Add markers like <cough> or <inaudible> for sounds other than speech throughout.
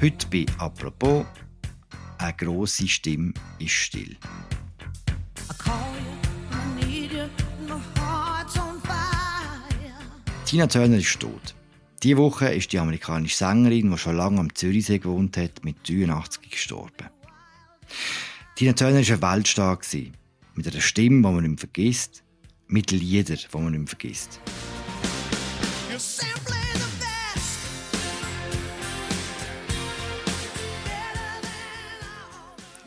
Heute bei «Apropos» eine grosse Stimme ist still. Tina Turner ist tot. Diese Woche ist die amerikanische Sängerin, die schon lange am Zürichsee gewohnt hat, mit 83 gestorben. Tina Turner war ein Weltstar. Mit einer Stimme, die man nicht vergisst, mit Liedern, die man nicht vergisst.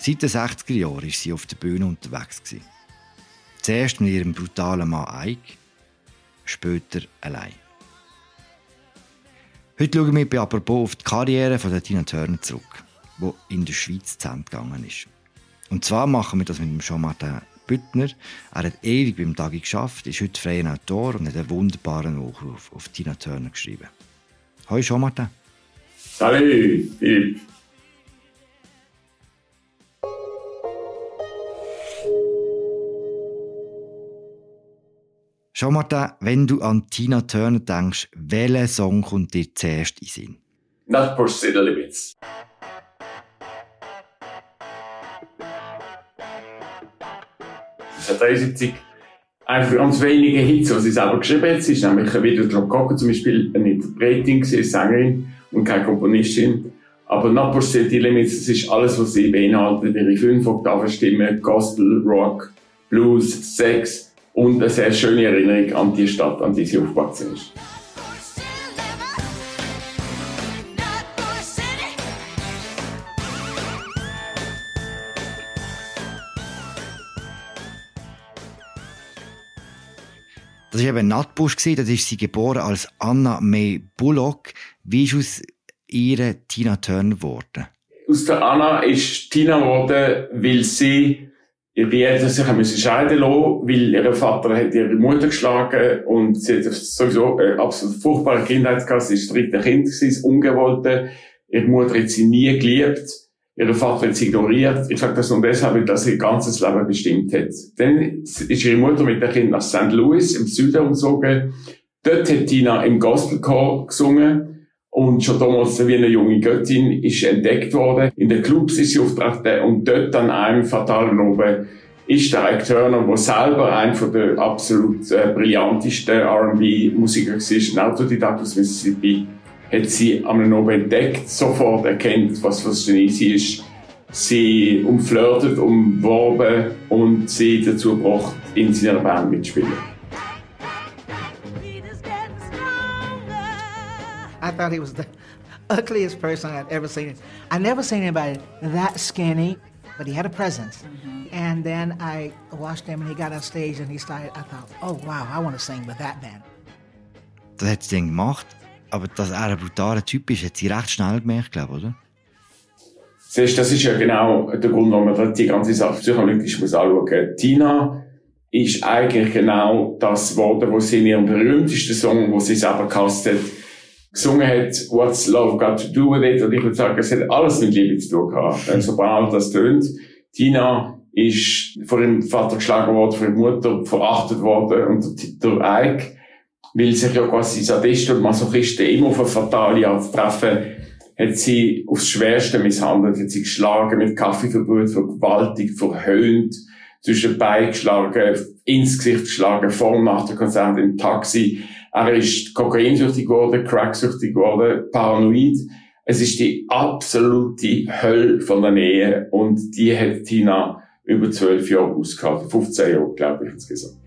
Seit den 60er Jahren war sie auf der Bühne unterwegs. Zuerst mit ihrem brutalen Mann Ike, später allein. Heute schauen wir apropos auf die Karriere von der Tina Turner zurück, die in der Schweiz zu Ende gegangen ist. Und zwar machen wir das mit dem Jean-Martin Büttner. Er hat ewig beim Tagi geschafft, ist heute freier Autor und hat einen wunderbaren Nachruf auf Tina Turner geschrieben. Hallo Jean-Martin. Salut, Philipp. Schau Martin, wenn du an Tina Turner denkst, welcher Song kommt dir zuerst in Sinn? Not push the limits. Es hat 73 einfach ganz wenige Hits, die sie selber geschrieben hat. Sie ist nämlich wieder Cocker zum Beispiel eine Interpretin, eine Sängerin und keine Komponistin. Aber Not push the limits, das ist alles, was sie beinhaltet. Ihre fünf Oktaven Gospel, Rock, Blues, Sex, und eine sehr schöne Erinnerung an die Stadt, an die sie aufgewachsen ist. Das war eben Nutbusch, das ist sie geboren als Anna May Bullock. Wie ist aus ihr Tina Turner geworden? Aus der Anna ist Tina geworden, weil sie ihre Eltern sich haben müssen scheiden lassen, weil ihr Vater hat ihre Mutter geschlagen und sie hat sowieso eine absolut furchtbare Kindheit gehabt. Sie war dritte Kind, das ungewollte. Ihre Mutter hat sie nie geliebt. Ihr Vater hat sie ignoriert. Ich sage das nur deshalb, weil das ihr ganzes Leben bestimmt hat. Dann ist ihre Mutter mit dem Kind nach St. Louis im Süden umgezogen. Dort hat Tina im Gospelchor gesungen. Und schon damals wie eine junge Göttin ist entdeckt worden. In den Clubs ist sie aufgetreten und dort an einem fatalen oben ist der Ike Turner, der selber einer der absolut äh, brillantesten R&B-Musiker war, ein Autodidakt aus Mississippi, hat sie am Oben entdeckt, sofort erkennt, was für sie ist, sie umflirtet, umworben und sie dazu gebracht, in seiner Band mitzuspielen. I thought he was the <laughs> ugliest person I'd ever seen. I never seen anybody that skinny, but he had a presence. Mm-hmm. And then I watched him and he got on stage and he started, I thought, oh wow, I want to sing with that band. Das hat sie dann gemacht, aber dass er ein brutaler Typ ist, hat sie recht schnell gemerkt, glaube ich, oder? Siehst, das ist ja genau der Grund, warum man die ganze Sache psychoanalytisch muss anschauen muss. Tina ist eigentlich genau das Wort, was sie in ihrem berühmtesten Song, wo sie selber gehasst hat, gesungen hat, What's Love Got to Do with It? Und ich würde sagen, es hat alles mit Liebe zu tun gehabt. So banal das tönt. Tina ist von ihrem Vater geschlagen worden, von ihrer Mutter verachtet worden und der Ike, weil sich ja quasi Sadisten und Masochisten immer auf eine fatale Art treffen, hat sie aufs Schwerste misshandelt, hat sie geschlagen, mit Kaffee verbrüht, vergewaltigt, verhöhnt, zwischen Beinen geschlagen, ins Gesicht geschlagen, vor und nach der Konzert im Taxi. Er ist kokainsüchtig geworden, cracksüchtig geworden, paranoid. Es ist die absolute Hölle von der Nähe und die hat Tina über zwölf Jahre ausgehalten. 15 Jahre, glaube ich, insgesamt.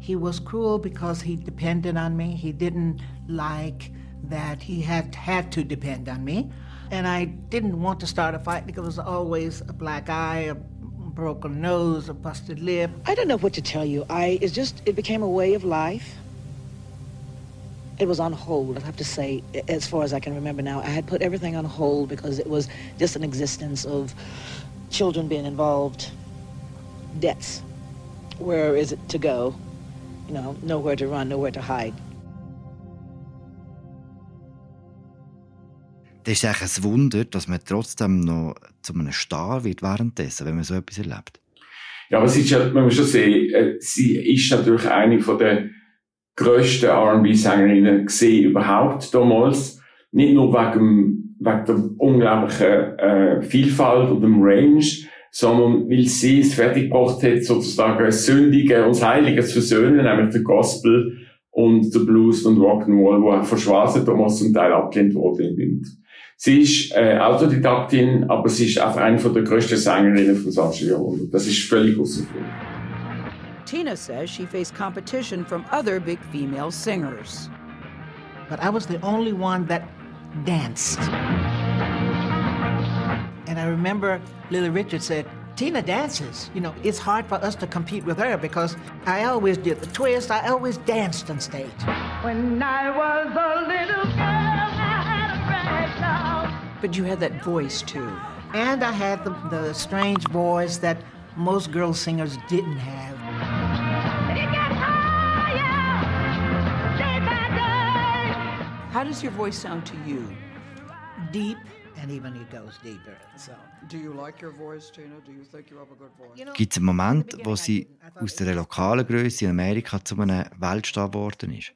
He was cruel because he depended on me. He didn't like that he had had to depend on me. And I didn't want to start a fight because there was always a black eye, a broken nose, a busted lip. I don't know what to tell you. I it's just it became a way of life. It was on hold, I have to say, as far as I can remember now. I had put everything on hold because it was just an existence of children being involved, debts. Where is it to go? You know, nowhere to run, nowhere to hide. Das ist eigentlich ein Wunder, dass man trotzdem noch zu einem Star wird währenddessen, wenn man so etwas erlebt. Ja, aber sie ist ja, man muss schon sehen, äh, sie ist natürlich eine von der grössten R&B-Sängerinnen gesehen überhaupt damals. Nicht nur wegen, wegen der unglaublichen äh, Vielfalt und dem Range, sondern weil sie es fertiggebracht hat, sozusagen das Sündige und das Heilige zu versöhnen, nämlich der Gospel und der Blues und Rock'n'Roll, wo auch von schwarzen Thomas zum Teil abgelehnt wurde Sie ist äh, Autodidaktin, aber sie ist auch eine der größten Sängerinnen vom 20. Jahrhundert. Das ist völlig außer Tina says she faced competition from other big female singers. But I was the only one that danced. And I remember Lily Richards said, Tina dances. You know, it's hard for us to compete with her because I always did the twist. I always danced on stage. When I was a little girl, But you had that voice too. And I had the, the strange voice that most girl singers didn't have. How does your voice sound to you? Deep and even it goes deeper. So. Do you like your voice, Tina? Do you think you have a good voice? Gibt es einen Moment, wo sie aus der lokalen Größe in Amerika zu einem Weltstar geworden ist?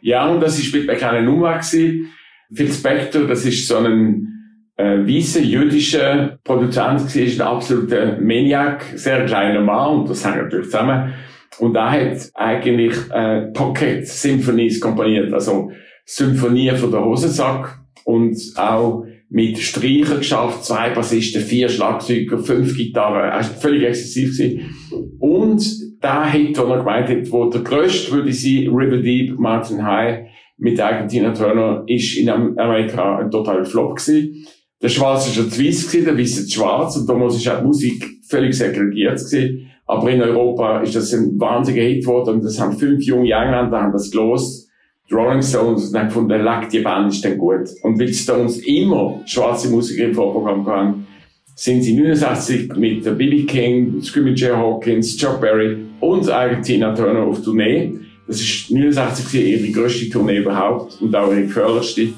Ja, und das war mit einer kleinen Nummer. Gewesen. Phil Spector, das ist so ein äh, weißer jüdischer Produzent gewesen, ein absoluter Maniac, sehr kleiner Mann, und das hängt natürlich zusammen. Und er hat eigentlich äh, Pocket Symphonies komponiert, also Symphonie von der Hosensack und auch mit Streicher geschafft, zwei Bassisten, vier Schlagzeuger, fünf Gitarren, war völlig exzessiv gewesen. Und da hat, wo er gemeint hat, wo der grösste würde sein, River Deep, Martin High, mit Tina Turner, ist in Amerika ein totaler Flop gewesen. Der Schwarze ist ja weiß gewesen, der Weiße ist schwarz, und damals ist auch Musik völlig segregiert gewesen. Aber in Europa ist das ein wahnsinniger Hit geworden, und das haben fünf junge Engländer haben das gelost die Rolling Stones dann gefunden, leck, die Band ist dann gut. Und weil Stones immer schwarze Musiker im Vorprogramm hatten, sind sie 69 mit der B.B. King, Screaming Jay Hawkins, Chuck Berry und eigentlich Tina Turner auf Tournee. Das ist 69 ihre grösste Tournee überhaupt und auch ihre gefährlichste.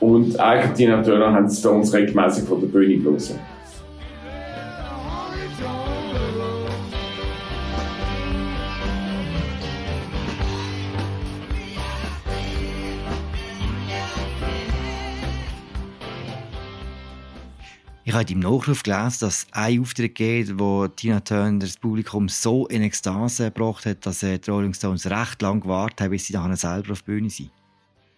Und eigentlich Tina Turner haben die Stones regelmäßig von der Bühne gelesen. Ich habe im Nachruf gelesen, dass ein Auftritt geht, wo Tina Turner das Publikum so in Ekstase gebracht hat, dass die Rolling Stones recht lang gewartet haben, bis sie dann selber auf der Bühne sind.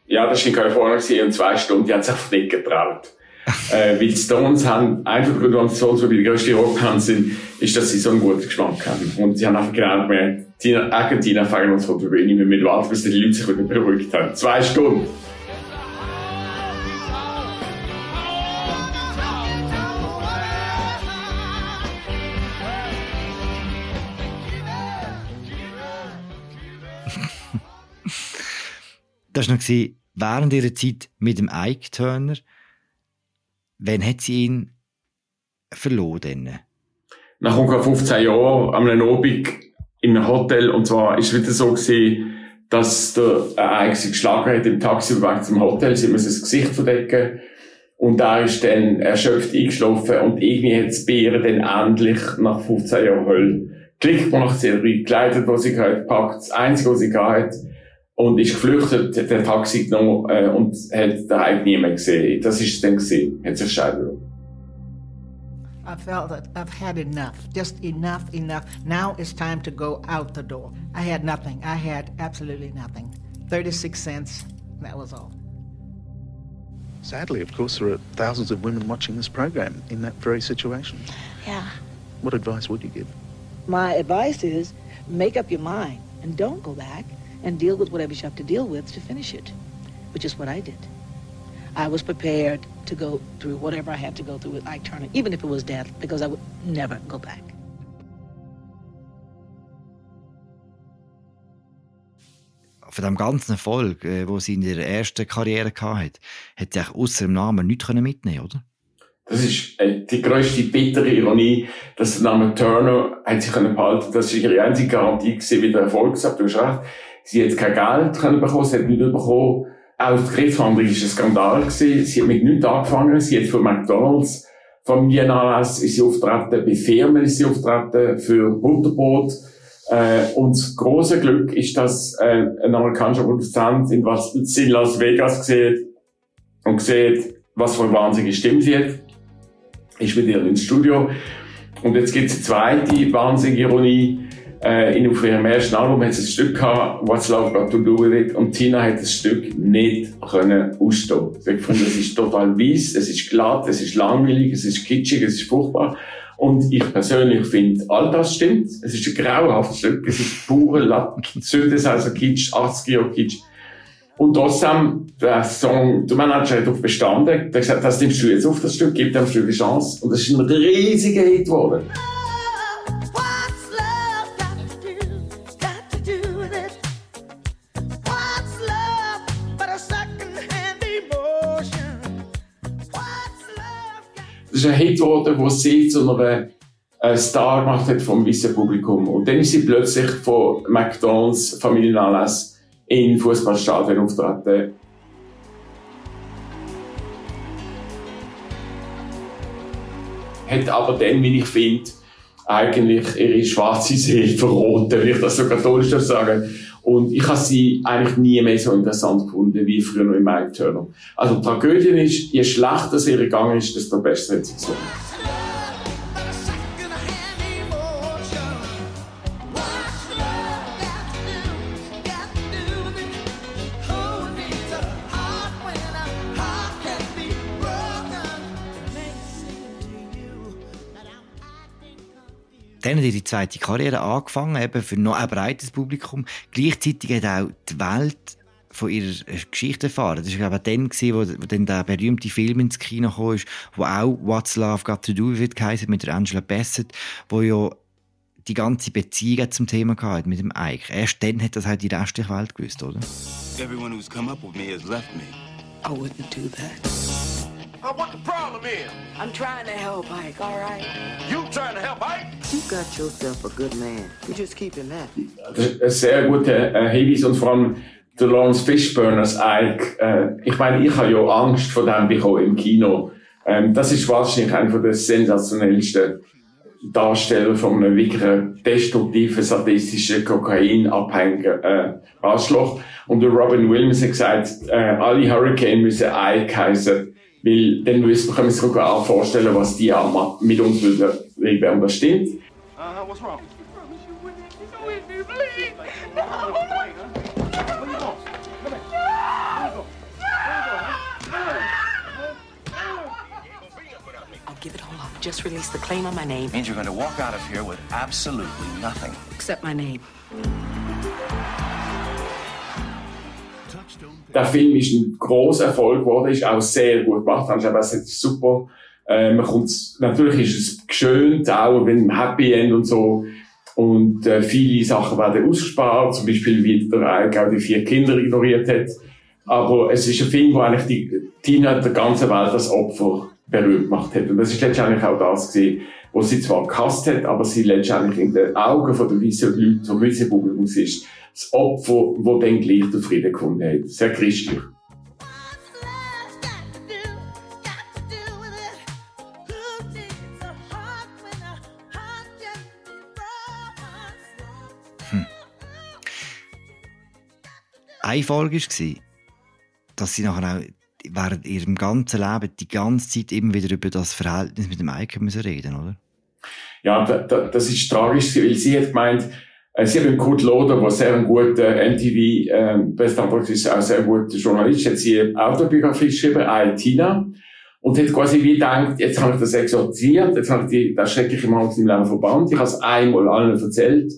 Ja, das war in Kalifornien und zwei Stunden, die haben sich nicht getraut. <laughs> äh, weil die Stones haben, einfach Grund, die Stones so die grösste Rockband sind, ist, dass sie so einen guten Geschmack haben. Und sie haben einfach genau gemerkt, Tina, Argentina fangen uns von der Bühne, wir müssen warten, bis die Leute sich wieder beruhigt haben. Zwei Stunden. Das war noch während ihrer Zeit mit dem Ike Turner. Wann hat sie ihn verloren? Nach ungefähr 15 Jahren, an einem Abend in einem Hotel. Und zwar war es wieder so gewesen, dass der Ike sie geschlagen hat im Taxi zum Hotel. Sie musste das Gesicht verdecken. Und da ist dann erschöpft eingeschlafen und irgendwie hat das Bier dann endlich nach 15 Jahren Hölle Klick gemacht, sie hat gekleidet, was sie gepackt. Das Einzige, was sie gehabt hat, und ist geflüchtet, hat den Taxi genommen äh, und hat daheim niemand gesehen. Das ist es dann gesehen, hat sich scheiden I felt that I've had enough, just enough, enough. Now it's time to go out the door. I had nothing. I had absolutely nothing. 36 cents, that was all. Sadly, of course, there are thousands of women watching this program in that very situation. Yeah. What advice would you give? My advice is make up your mind and don't go back. And deal with whatever you have to deal with to finish it, which is what I did. I was prepared to go through whatever I had to go through with Ike Turner, even if it was death, because I would never go back. Von dem ganzen Erfolg, äh, wo sie in ihrer ersten Karriere hatte, hat sie außer dem Namen nichts mitnehmen oder? Das ist äh, die grösste bittere Ironie, dass der Name Turner hat sich behalten konnte. Das war ihre einzige Garantie gewesen, wie der Erfolg gesagt. Du hast recht. Sie hat kein Geld können bekommen, sie hat nichts bekommen. Auch die Krebsbehandlung war ein Skandal. Gewesen. Sie hat mit nichts angefangen. Sie hat für McDonalds Familienanlass ist sie auftreten, bei Firmen ist sie auftreten, für Butterbrot. Äh, und das große Glück ist, dass äh, ein amerikanischer Produzent in, was, in Las Vegas gesehen und sieht, was für eine wahnsinnige Stimme sie hat. Ist ihr ins Studio. Und jetzt gibt es eine zweite wahnsinnige Ironie. Äh, in auf ihrem ersten Album hat sie ein Stück gehabt, What's Love Got to Do With It, und Tina hat das Stück nicht können ausstehen. Sie hat es ist total weiss, es ist glatt, es ist langweilig, es ist kitschig, es ist furchtbar. Und ich persönlich finde, all das stimmt. Es ist ein grauenhaftes Stück, es ist pure Lack, also Kitsch, 80 Jahre Kitsch. Und trotzdem, der Song, der Manager hat darauf bestanden, der hat gesagt, das nimmst du jetzt auf, das Stück, gib dem Stück eine Chance. Und das ist ein riesiger Hit geworden. Das ist ein Hit geworden, der sie zu einer äh, Star gemacht hat vom weißen Publikum. Und dann ist sie plötzlich von McDonalds Familienanlass in Fußballstadien auftreten. Hat aber dann, wie ich finde, eigentlich ihre schwarze Seele verroten, wenn ich das so katholisch sagen. Und ich habe sie eigentlich nie mehr so interessant gefunden wie früher noch im Mike Turner. Also die Tragödie ist, je schlechter es ihr gegangen ist, desto besser hat sie gesungen. Dann hat ihre zweite Karriere angefangen, eben für noch ein breites Publikum. Gleichzeitig hat auch die Welt von ihrer Geschichte erfahren. Das war, glaube ich, dann, gewesen, wo, wo dann der berühmte Film ins Kino kam, wo auch What's Love Got to Do With It geheißen, mit der Angela Bassett, wo ja die ganze Beziehung zum Thema gehabt mit dem Ike. Erst dann hat das halt die restliche Welt gewusst, oder? Everyone who's come up with me has left me. I wouldn't do that. Uh, what the problem is? I'm trying to help Ike, all right? You trying to help Ike? You got yourself a good man. You just keep him happy. Ein sehr guter äh, Hinweis und vor allem der Lawrence Fishburne als Ike. Äh, ich meine, ich habe ja Angst vor dem bekommen im Kino. Ähm, das ist wahrscheinlich einer der sensationellsten Darsteller von einem wirklich destruktiven, sadistischen, kokainabhängigen äh, Arschloch. Und der Robin Williams hat gesagt, äh, alle Hurricane müssen Ike heißen. Weil dann müssen wir uns auch vorstellen, was die auch mit uns würden, und das stimmt. Uh, what's wrong? I'll give it all up. Just release the claim on my name. Means you're going to walk out of here with absolutely nothing. Except my name. Der Film ist ein großer Erfolg geworden, ist auch sehr gut gemacht. Haben es ist super. Äh, man kommt, natürlich ist es geschönt, auch einem Happy End und so. Und äh, viele Sachen werden ausgespart, zum Beispiel wie der Eik auch die vier Kinder ignoriert hat. Aber es ist ein Film, wo eigentlich die Tina der ganzen Welt als Opfer berühmt gemacht hat. Und das ist letztendlich auch das gewesen, wo sie zwar gehasst hat, aber sie letztendlich in den Augen der weißen Leute, vom weißen Publikum ist, das Opfer, das dann gleich den Frieden gefunden hat. Sehr christlich. Hm. Eine Folge war, dass sie nachher auch während ihrem ganzen Leben die ganze Zeit immer wieder über das Verhältnis mit dem Ike müssen reden, oder? Ja, das ist tragisch, weil sie hat gemeint, äh, sie haben Kurt Loder, der sehr ein guter MTV, ähm, Best ist, auch sehr guter Journalist, hat sie eine Autobiografie geschrieben, I, Tina. Und hat quasi wie gedacht, jetzt habe ich das exorziert, jetzt habe ich die, das schreckliche Mal aus meinem Leben verbannt, ich habe es einmal allen erzählt.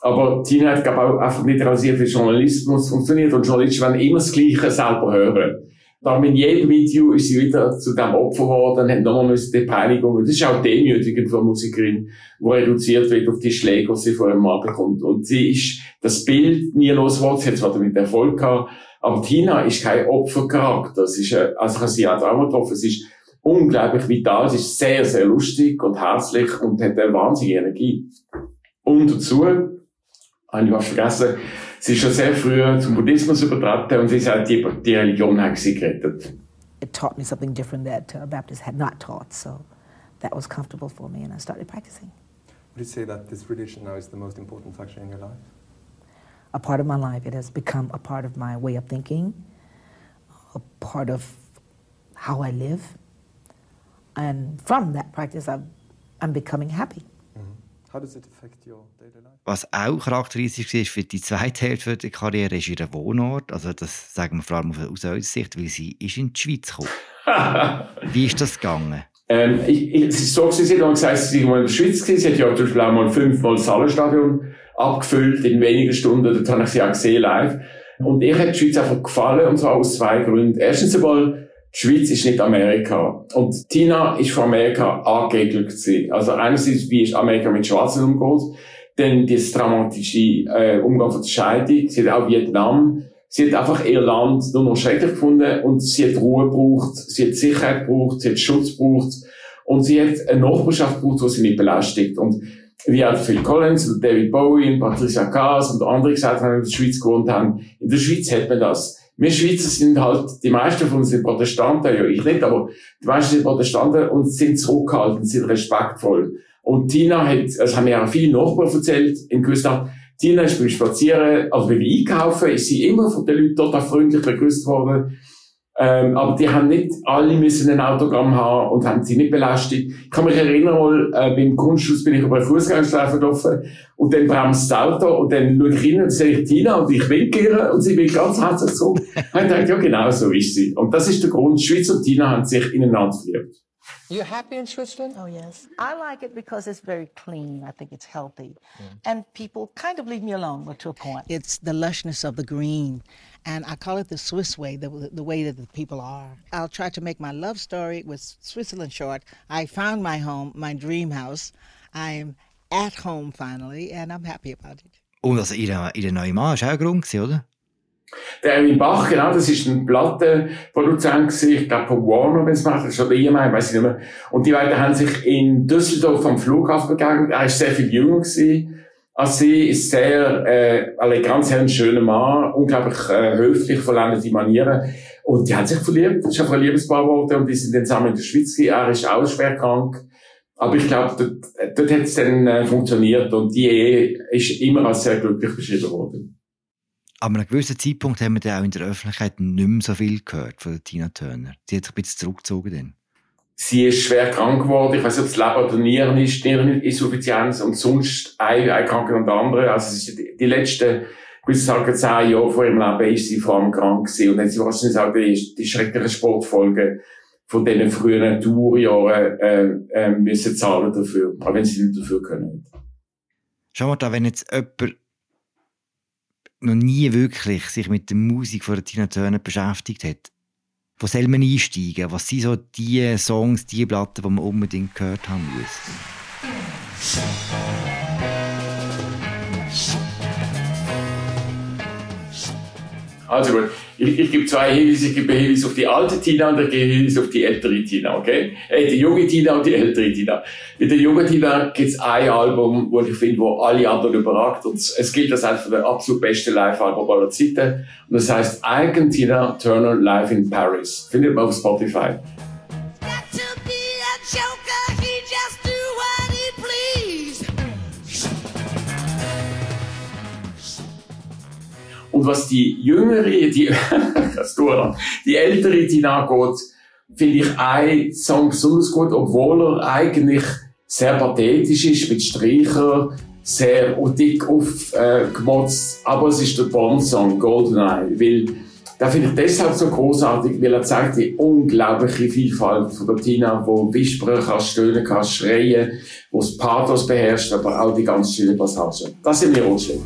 Aber Tina hat, glaube ich, auch einfach nicht realisiert, wie Journalismus funktioniert. Und Journalisten wollen immer das Gleiche selber hören. Darum in jedem Video ist sie wieder zu dem Opfer geworden, hat nochmal die Peinigung. Das ist auch demütigend für eine Musikerin, die reduziert wird auf die Schläge, die sie vor einem Mann bekommt. Und sie ist das Bild nie losgeworden. Sie hat zwar damit Erfolg gehabt, aber Tina ist kein Opfercharakter. Sie ist, also ich habe sie auch mal getroffen. Sie ist unglaublich vital. Sie ist sehr, sehr lustig und herzlich und hat eine wahnsinnige Energie. Und dazu, habe ich was vergessen, Sie ist schon sehr früh zum Buddhismus übertreten und sie sagt, die, die Religion hat sie gerettet. It taught me something different that uh, Baptists had not taught, so that was comfortable for me and I started practicing. Would you say that this religion now is the most important factor in your life? A part of my life. It has become a part of my way of thinking, a part of how I live. And from that practice, I'm, I'm becoming happy. Was auch charakteristisch ist für die zweite Hälfte der Karriere, ist ihr Wohnort. Also das sagen wir vor allem aus unserer Sicht, weil sie ist in die Schweiz gekommen. <laughs> Wie ist das gegangen? Ähm, ich, ich, es ist so, sie hat gesagt, sie war in der Schweiz gewesen. Sie hat ja zum Beispiel auch mal fünfmal das Hallenstadion abgefüllt in wenigen Stunden. Dort habe ich sie auch gesehen live. Und ihr hat die Schweiz einfach gefallen, und zwar aus zwei Gründen. Erstens einmal, die Schweiz ist nicht Amerika. Und Tina ist von Amerika angegelt gewesen. Also einerseits, wie ist Amerika mit Schwarzen umgeht, dann das dramatische äh, Umgang von der Scheidung, sie hat auch Vietnam, sie hat einfach ihr Land nur noch schrecklich gefunden und sie hat Ruhe gebraucht, sie hat Sicherheit gebraucht, sie hat Schutz gebraucht und sie hat eine Nachbarschaft gebraucht, die sie nicht belästigt. Und wie auch Phil Collins und David Bowie und Patricia Kaas und andere gesagt haben, die in der Schweiz gewohnt haben, in der Schweiz hat man das. Wir Schweizer sind halt, die meisten von uns sind Protestanten, ja, ich nicht, aber die meisten sind Protestanten und sind zurückhaltend, sind respektvoll. Und Tina hat, das haben mir auch viele Nachbarn erzählt, in Küstenstadt, Tina ist beim Spazieren, also beim Einkaufen, ist sie immer von den Leuten total freundlich begrüßt worden. Ähm, aber die haben nicht alle müssen ein Autogramm haben und haben sie nicht belästigt. Ich kann mich erinnern, mal, äh, beim Kunsthaus bin ich über einen Fußgängerstreifen gelaufen und dann bremst das Auto und dann schaue ich hin und sehe ich Tina und ich winke ihr und sie will ganz herzlich zurück. <laughs> und ich dachte, ja genau so ist sie. Und das ist der Grund, Schweiz und Tina haben sich ineinander verliebt. You happy in Switzerland? Oh, yes. I like it because it's very clean. I think it's healthy. Mm. And people kind of leave me alone well, to a point. It's the lushness of the green. And I call it the Swiss way, the, the way that the people are. I'll try to make my love story with Switzerland short. I found my home, my dream house. I'm at home finally, and I'm happy about it. Und also ihr, ihr neuer Mann war auch ein Grund, gewesen, oder? Der Erwin Bach, genau, das ist ein Plattenproduzent gewesen, ich glaube von Warner, wenn es macht, das ist schon der EMI, weiß ich nicht mehr. Und die beiden haben sich in Düsseldorf am Flughafen begegnet. Er ist sehr viel jünger gewesen als sie, ist sehr, äh, alle ganz ein schöner Mann, unglaublich äh, höflich, vollendete Manieren. Und die haben sich verliebt, das ist einfach ein Liebespaar geworden und die sind dann zusammen in der Schweiz gewesen. Er ist auch schwer krank. Aber ich glaube, dort, dort hat es dann äh, funktioniert und die Ehe ist immer als sehr glücklich beschrieben worden. Aber an einem gewissen Zeitpunkt haben wir dann auch in der Öffentlichkeit nicht mehr so viel gehört von Tina Turner. Sie hat sich ein bisschen zurückgezogen dann. Sie ist schwer krank geworden. Ich weiß nicht, ob es Leber oder Nieren ist, Niereninsuffizienz und sonst eine, eine Krankheit und der andere. Also es ist die, die letzten, ich würde sagen, zehn Jahre vor ihrem Leben ist sie vor allem krank gewesen. Und dann hat sie wahrscheinlich auch die, die schrecklichen Sportfolgen von diesen früheren Tourjahren äh, äh, müssen zahlen dafür. Auch wenn sie nicht dafür können. Schau mal da, wenn jetzt jemand noch nie wirklich sich mit der Musik von Tina Turner beschäftigt hat, wo soll man einsteigen? Was sind so die Songs, die Platten, die man unbedingt gehört haben muss? Also gut, ich, ich gebe zwei Hinweise. Ich gebe Hinweis auf die alte Tina und ich gebe Hinweis auf die ältere Tina, okay? Äh, die junge Tina und die ältere Tina. Mit der jungen Tina gibt es ein Album, wo ich finde, wo alle anderen überragt. Und es gilt als eines der absolut besten Live-Album aller Zeiten. Und das heißt Icon Tina Turner Live in Paris. Findet man auf Spotify. Und was die jüngere, die, <laughs> die ältere Tina geht, finde ich ein Song besonders gut, obwohl er eigentlich sehr pathetisch ist, mit Streicher, sehr dick aufgemotzt, äh, aber es ist der Bond-Song, Goldeneye, weil, da finde ich deshalb so großartig, weil er zeigt die unglaubliche Vielfalt von der Tina, wo wispern kannst, stöhnen kannst, schreien, wo das Pathos beherrscht, aber auch die ganz schönen Passagen. Das sind mir auch schön.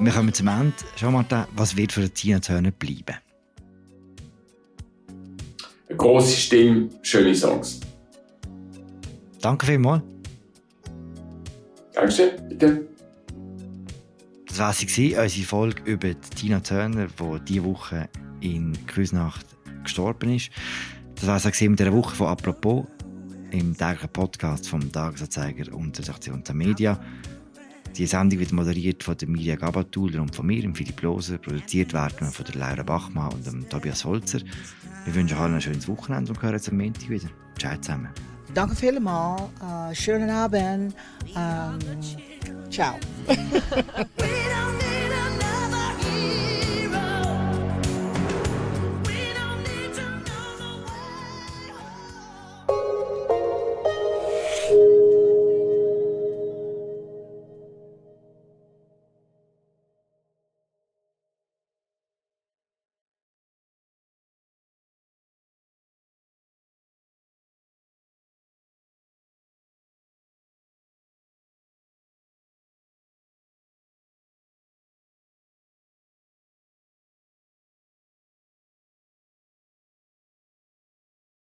Wir kommen zum Ende. Da, was wird für Tina Turner bleiben? Eine grosse Stimme, schöne Songs. Danke vielmals. Dankeschön, bitte. Das war sie, unsere Folge über Tina Turner, die diese Woche in Küsnacht gestorben ist. Das war es mit dieser Woche von «Apropos» im täglichen Podcast vom Tagesanzeiger und der Sektion der Media. Die Sendung wird moderiert von der Mirja Gabatuller und von mir, Philipp Loser. Produziert werden von der Laura Bachmann und dem Tobias Holzer. Wir wünschen allen ein schönes Wochenende und hören uns am Montag wieder. Ciao zusammen. Danke vielmals. Uh, schönen Abend. Um, ciao. <laughs>